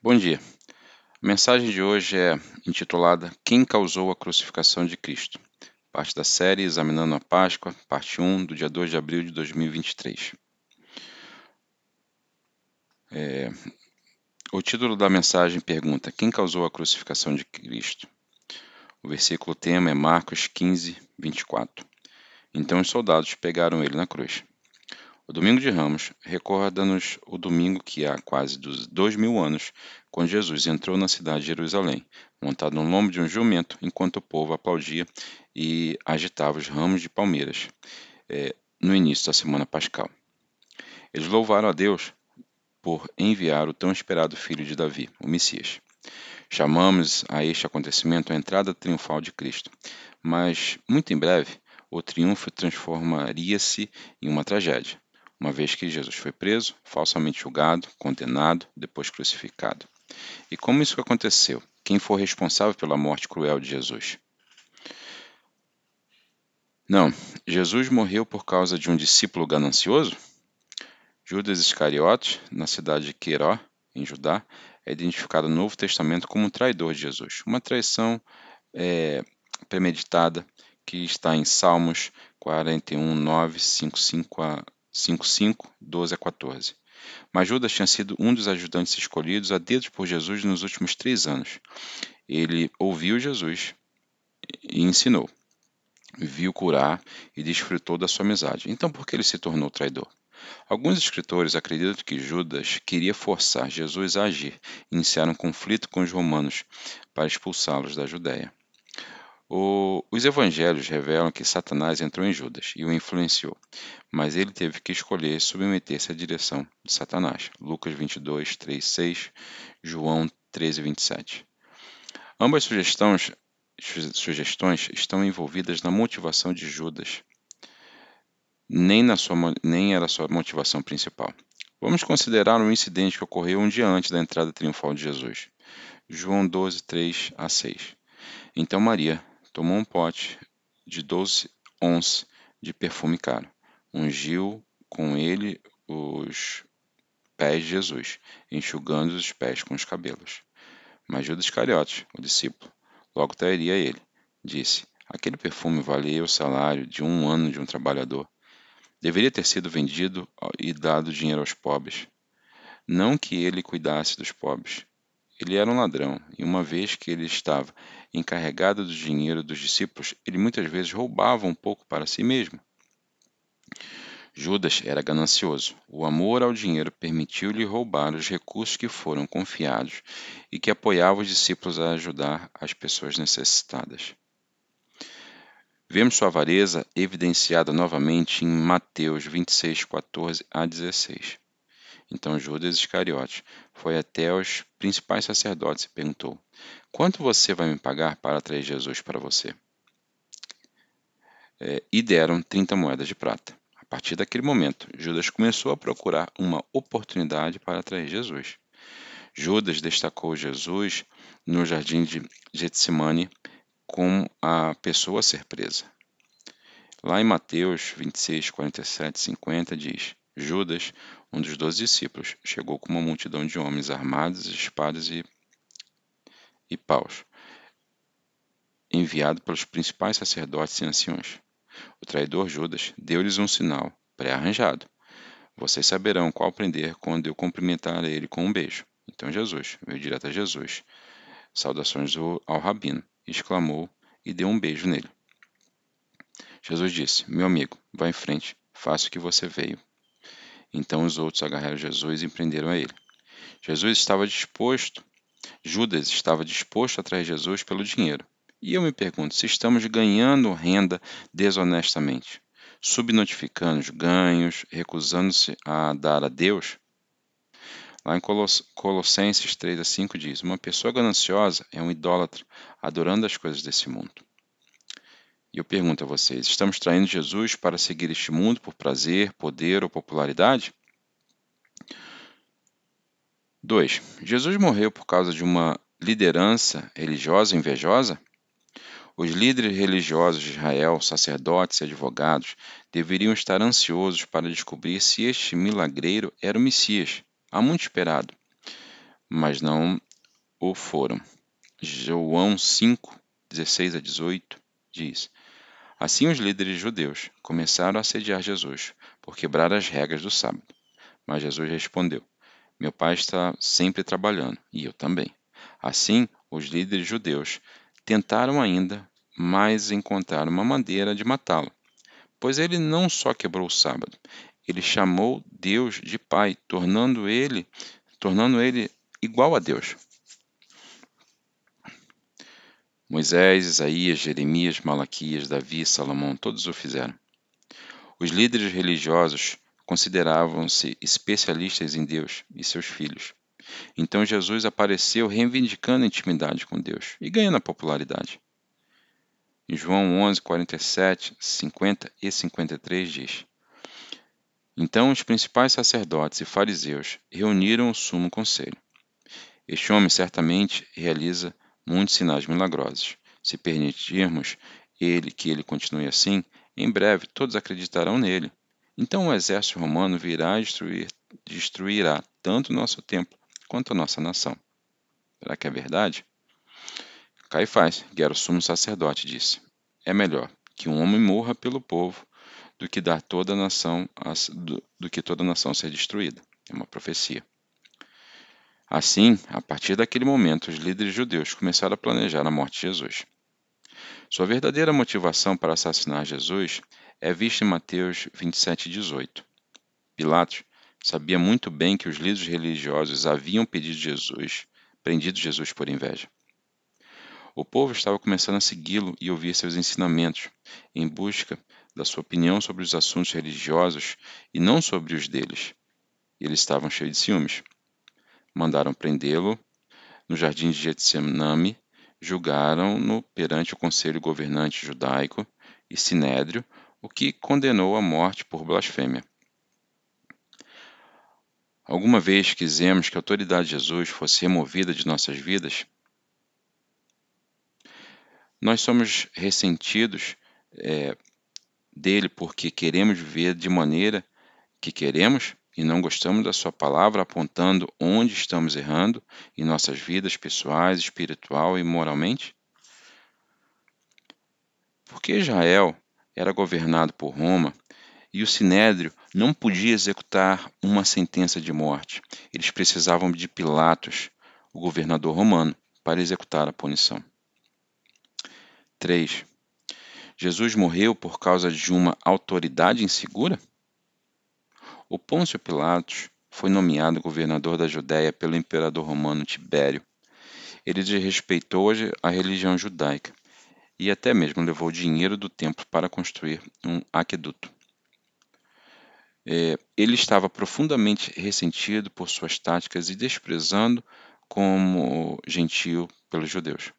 Bom dia. A mensagem de hoje é intitulada Quem causou a crucificação de Cristo? Parte da série Examinando a Páscoa, parte 1, do dia 2 de abril de 2023. É, o título da mensagem pergunta: Quem causou a crucificação de Cristo? O versículo tema é Marcos 15, 24. Então os soldados pegaram ele na cruz. O Domingo de Ramos recorda-nos o domingo que há quase dois mil anos, quando Jesus entrou na cidade de Jerusalém, montado no lombo de um jumento, enquanto o povo aplaudia e agitava os ramos de palmeiras, é, no início da semana pascal. Eles louvaram a Deus por enviar o tão esperado filho de Davi, o Messias. Chamamos a este acontecimento a entrada triunfal de Cristo, mas muito em breve o triunfo transformaria-se em uma tragédia uma vez que Jesus foi preso, falsamente julgado, condenado, depois crucificado. E como isso aconteceu? Quem foi responsável pela morte cruel de Jesus? Não, Jesus morreu por causa de um discípulo ganancioso? Judas Iscariotes, na cidade de Queiró, em Judá, é identificado no Novo Testamento como um traidor de Jesus. Uma traição é, premeditada que está em Salmos 41, 9, 5, 5 a 5:5, 12 a 14. Mas Judas tinha sido um dos ajudantes escolhidos a dedo por Jesus nos últimos três anos. Ele ouviu Jesus e ensinou, viu curar e desfrutou da sua amizade. Então, por que ele se tornou traidor? Alguns escritores acreditam que Judas queria forçar Jesus a agir iniciar um conflito com os romanos para expulsá-los da Judéia. O, os evangelhos revelam que Satanás entrou em Judas e o influenciou, mas ele teve que escolher submeter-se à direção de Satanás. Lucas 22, 3, 6, João 13, 27. Ambas sugestões, sugestões estão envolvidas na motivação de Judas, nem, na sua, nem era sua motivação principal. Vamos considerar um incidente que ocorreu um dia antes da entrada triunfal de Jesus. João 12, 3 a 6. Então Maria, tomou um pote de doze ons de perfume caro, ungiu com ele os pés de Jesus, enxugando os pés com os cabelos. Mas Judas Iscariotes, o discípulo, logo trairia ele. Disse: Aquele perfume valia o salário de um ano de um trabalhador. Deveria ter sido vendido e dado dinheiro aos pobres. Não que ele cuidasse dos pobres, ele era um ladrão, e uma vez que ele estava encarregado do dinheiro dos discípulos, ele muitas vezes roubava um pouco para si mesmo. Judas era ganancioso. O amor ao dinheiro permitiu-lhe roubar os recursos que foram confiados e que apoiavam os discípulos a ajudar as pessoas necessitadas. Vemos sua avareza evidenciada novamente em Mateus 26, 14 a 16. Então Judas Iscariote foi até os principais sacerdotes e perguntou: Quanto você vai me pagar para trazer Jesus para você? É, e deram 30 moedas de prata. A partir daquele momento, Judas começou a procurar uma oportunidade para atrair Jesus. Judas destacou Jesus no jardim de Getsemane como a pessoa a ser presa. Lá em Mateus 26, 47 50 diz: Judas, um dos doze discípulos, chegou com uma multidão de homens armados, espadas e, e paus, enviado pelos principais sacerdotes e anciões. O traidor Judas deu-lhes um sinal pré-arranjado. Vocês saberão qual prender quando eu cumprimentar ele com um beijo. Então Jesus veio direto a Jesus. Saudações ao rabino, exclamou e deu um beijo nele. Jesus disse: Meu amigo, vá em frente, faça o que você veio. Então os outros agarraram Jesus e prenderam a ele. Jesus estava disposto, Judas estava disposto a trazer Jesus pelo dinheiro. E eu me pergunto se estamos ganhando renda desonestamente, subnotificando os ganhos, recusando-se a dar a Deus. Lá em Colossenses 3 a 5 diz: Uma pessoa gananciosa é um idólatra, adorando as coisas desse mundo. E eu pergunto a vocês: estamos traindo Jesus para seguir este mundo por prazer, poder ou popularidade? 2. Jesus morreu por causa de uma liderança religiosa invejosa? Os líderes religiosos de Israel, sacerdotes e advogados, deveriam estar ansiosos para descobrir se este milagreiro era o Messias, há muito esperado. mas não o foram. João 5, 16 a 18 diz: Assim os líderes judeus começaram a assediar Jesus por quebrar as regras do sábado. Mas Jesus respondeu: Meu pai está sempre trabalhando, e eu também. Assim, os líderes judeus tentaram ainda mais encontrar uma maneira de matá-lo, pois ele não só quebrou o sábado, ele chamou Deus de Pai, tornando ele, tornando ele igual a Deus. Moisés, Isaías, Jeremias, Malaquias, Davi, Salomão, todos o fizeram. Os líderes religiosos consideravam-se especialistas em Deus e seus filhos. Então Jesus apareceu reivindicando a intimidade com Deus e ganhando popularidade. Em João 11, 47, 50 e 53 diz: Então os principais sacerdotes e fariseus reuniram o sumo conselho. Este homem certamente realiza muitos sinais milagrosos. Se permitirmos ele que ele continue assim, em breve todos acreditarão nele. Então o exército romano virá e destruir, destruirá tanto o nosso templo quanto a nossa nação. Será que é verdade? Caifás, que era o sumo sacerdote, disse: É melhor que um homem morra pelo povo do que dar toda a nação do, que toda a nação ser destruída. É uma profecia. Assim, a partir daquele momento, os líderes judeus começaram a planejar a morte de Jesus. Sua verdadeira motivação para assassinar Jesus é vista em Mateus 27,18. Pilatos sabia muito bem que os líderes religiosos haviam pedido Jesus, prendido Jesus por inveja. O povo estava começando a segui-lo e ouvir seus ensinamentos, em busca da sua opinião sobre os assuntos religiosos e não sobre os deles. Eles estavam cheios de ciúmes mandaram prendê-lo no jardim de Getsemane, julgaram-no perante o conselho governante judaico e sinédrio, o que condenou à morte por blasfêmia. Alguma vez quisemos que a autoridade de Jesus fosse removida de nossas vidas? Nós somos ressentidos é, dele porque queremos viver de maneira que queremos e não gostamos da Sua palavra, apontando onde estamos errando em nossas vidas pessoais, espiritual e moralmente? Porque Israel era governado por Roma e o Sinédrio não podia executar uma sentença de morte. Eles precisavam de Pilatos, o governador romano, para executar a punição. 3. Jesus morreu por causa de uma autoridade insegura? O Pôncio Pilatos foi nomeado governador da Judéia pelo imperador romano Tibério. Ele desrespeitou a religião judaica e até mesmo levou dinheiro do templo para construir um aqueduto. É, ele estava profundamente ressentido por suas táticas e desprezando como gentil pelos judeus.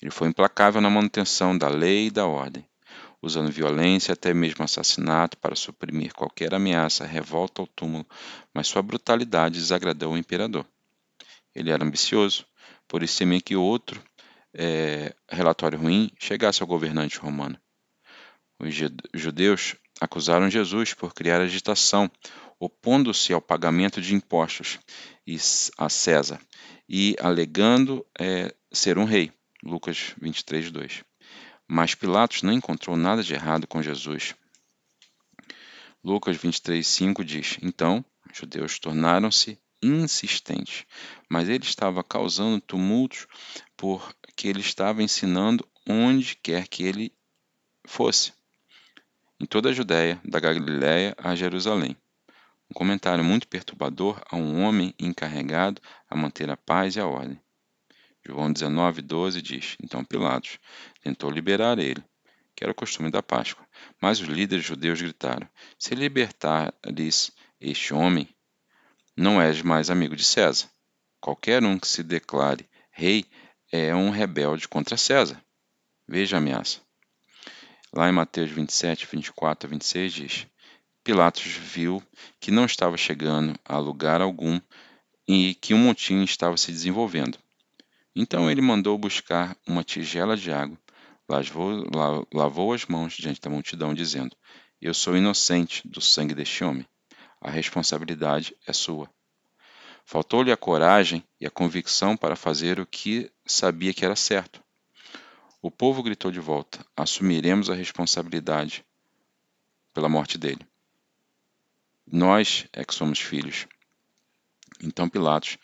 Ele foi implacável na manutenção da lei e da ordem usando violência, até mesmo assassinato, para suprimir qualquer ameaça, revolta ou túmulo, mas sua brutalidade desagradou o imperador. Ele era ambicioso, por isso temia que outro é, relatório ruim chegasse ao governante romano. Os judeus acusaram Jesus por criar agitação, opondo-se ao pagamento de impostos a César e alegando é, ser um rei. Lucas 23, 2. Mas Pilatos não encontrou nada de errado com Jesus. Lucas 23, 5 diz: Então, os judeus tornaram-se insistentes, mas ele estava causando tumultos porque ele estava ensinando onde quer que ele fosse, em toda a Judéia, da Galiléia a Jerusalém. Um comentário muito perturbador a um homem encarregado a manter a paz e a ordem. João 19, 12 diz: Então Pilatos tentou liberar ele, que era o costume da Páscoa. Mas os líderes judeus gritaram: Se libertares este homem, não és mais amigo de César. Qualquer um que se declare rei é um rebelde contra César. Veja a ameaça. Lá em Mateus 27, 24 a 26 diz: Pilatos viu que não estava chegando a lugar algum e que um motim estava se desenvolvendo. Então ele mandou buscar uma tigela de água, lavou, lavou as mãos diante da multidão, dizendo: Eu sou inocente do sangue deste homem. A responsabilidade é sua. Faltou-lhe a coragem e a convicção para fazer o que sabia que era certo. O povo gritou de volta: Assumiremos a responsabilidade pela morte dele. Nós é que somos filhos. Então Pilatos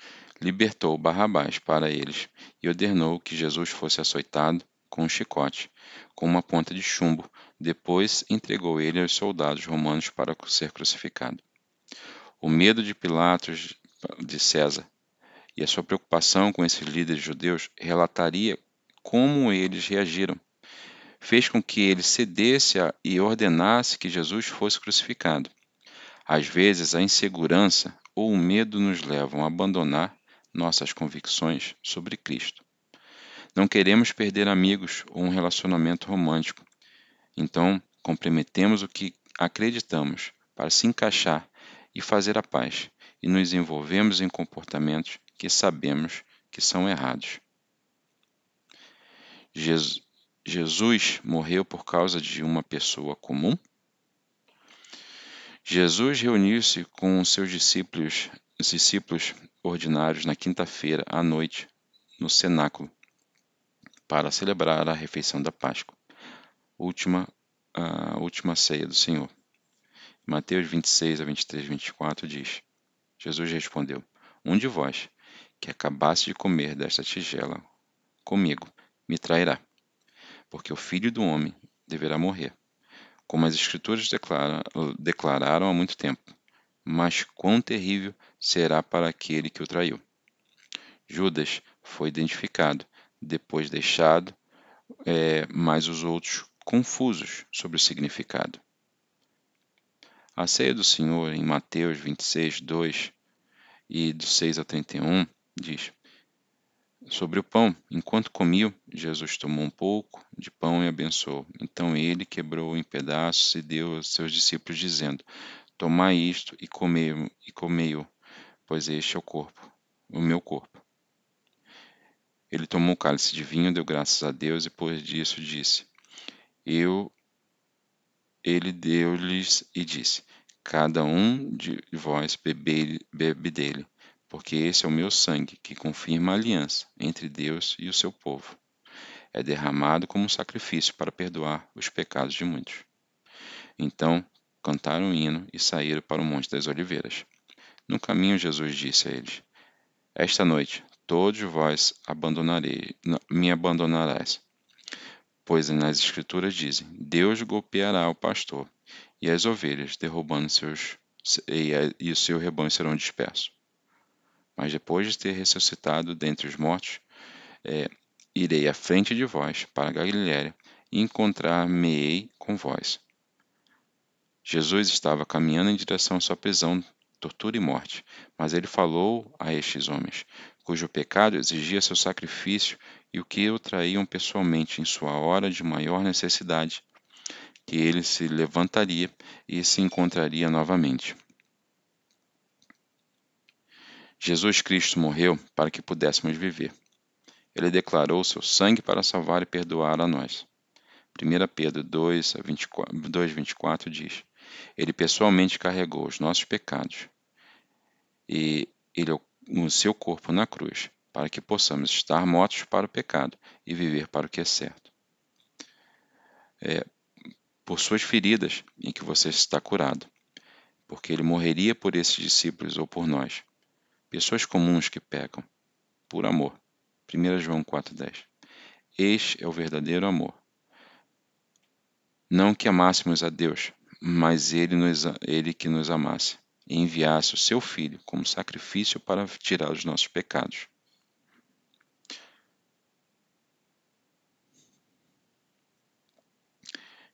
libertou Barrabás para eles e ordenou que Jesus fosse açoitado com um chicote, com uma ponta de chumbo. Depois entregou ele aos soldados romanos para ser crucificado. O medo de Pilatos de César e a sua preocupação com esses líderes judeus relataria como eles reagiram. Fez com que ele cedesse e ordenasse que Jesus fosse crucificado. Às vezes, a insegurança ou o medo nos levam a abandonar nossas convicções sobre Cristo. Não queremos perder amigos ou um relacionamento romântico. Então, comprometemos o que acreditamos para se encaixar e fazer a paz, e nos envolvemos em comportamentos que sabemos que são errados. Jesus morreu por causa de uma pessoa comum? Jesus reuniu-se com seus discípulos, discípulos ordinários na quinta-feira à noite no cenáculo para celebrar a refeição da Páscoa, última a última ceia do Senhor. Mateus 26 a 23 24 diz: Jesus respondeu: Um de vós que acabasse de comer desta tigela comigo me trairá, porque o filho do homem deverá morrer, como as Escrituras declara, declararam há muito tempo. Mas quão terrível será para aquele que o traiu. Judas foi identificado, depois deixado, é, mas os outros confusos sobre o significado. A ceia do Senhor, em Mateus 26, 2 e do 6 ao 31, diz: Sobre o pão, enquanto comiam, Jesus tomou um pouco de pão e abençoou. Então ele quebrou em pedaços e deu aos seus discípulos, dizendo: Tomai isto e comei-o, e comei pois este é o corpo, o meu corpo. Ele tomou o cálice de vinho, deu graças a Deus e por disso disse: Eu ele deu-lhes e disse: Cada um de vós bebe, bebe dele, porque esse é o meu sangue, que confirma a aliança entre Deus e o seu povo. É derramado como um sacrifício para perdoar os pecados de muitos. Então cantaram um hino e saíram para o Monte das Oliveiras. No caminho, Jesus disse a eles: Esta noite todos vós abandonarei, me abandonarás, pois nas Escrituras dizem: Deus golpeará o pastor, e as ovelhas, derrubando seus e, o seu rebanho serão dispersos. Mas depois de ter ressuscitado dentre os mortos, é, irei à frente de vós para Galiléia e encontrar-me-ei com vós. Jesus estava caminhando em direção à sua prisão, tortura e morte, mas ele falou a estes homens, cujo pecado exigia seu sacrifício e o que o traíam pessoalmente em sua hora de maior necessidade, que ele se levantaria e se encontraria novamente. Jesus Cristo morreu para que pudéssemos viver. Ele declarou seu sangue para salvar e perdoar a nós. 1 Pedro 2, 24, 2, 24 diz: Ele pessoalmente carregou os nossos pecados e ele o seu corpo na cruz, para que possamos estar mortos para o pecado e viver para o que é certo. É, por suas feridas em que você está curado, porque ele morreria por esses discípulos ou por nós, pessoas comuns que pecam, por amor. 1 João 4,10 Este é o verdadeiro amor. Não que amássemos a Deus, mas ele, nos, ele que nos amasse e enviasse o seu Filho como sacrifício para tirar os nossos pecados.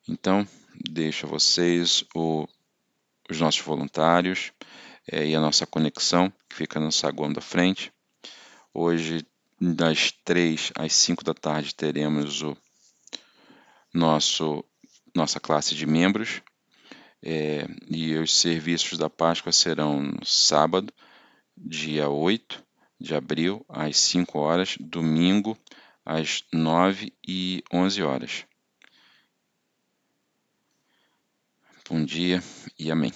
Então, deixo a vocês o, os nossos voluntários é, e a nossa conexão, que fica no saguão da frente. Hoje, das 3 às 5 da tarde, teremos o nosso nossa classe de membros. É, e os serviços da Páscoa serão sábado, dia 8 de abril, às 5 horas, domingo, às 9 e 11 horas. Bom dia e amém.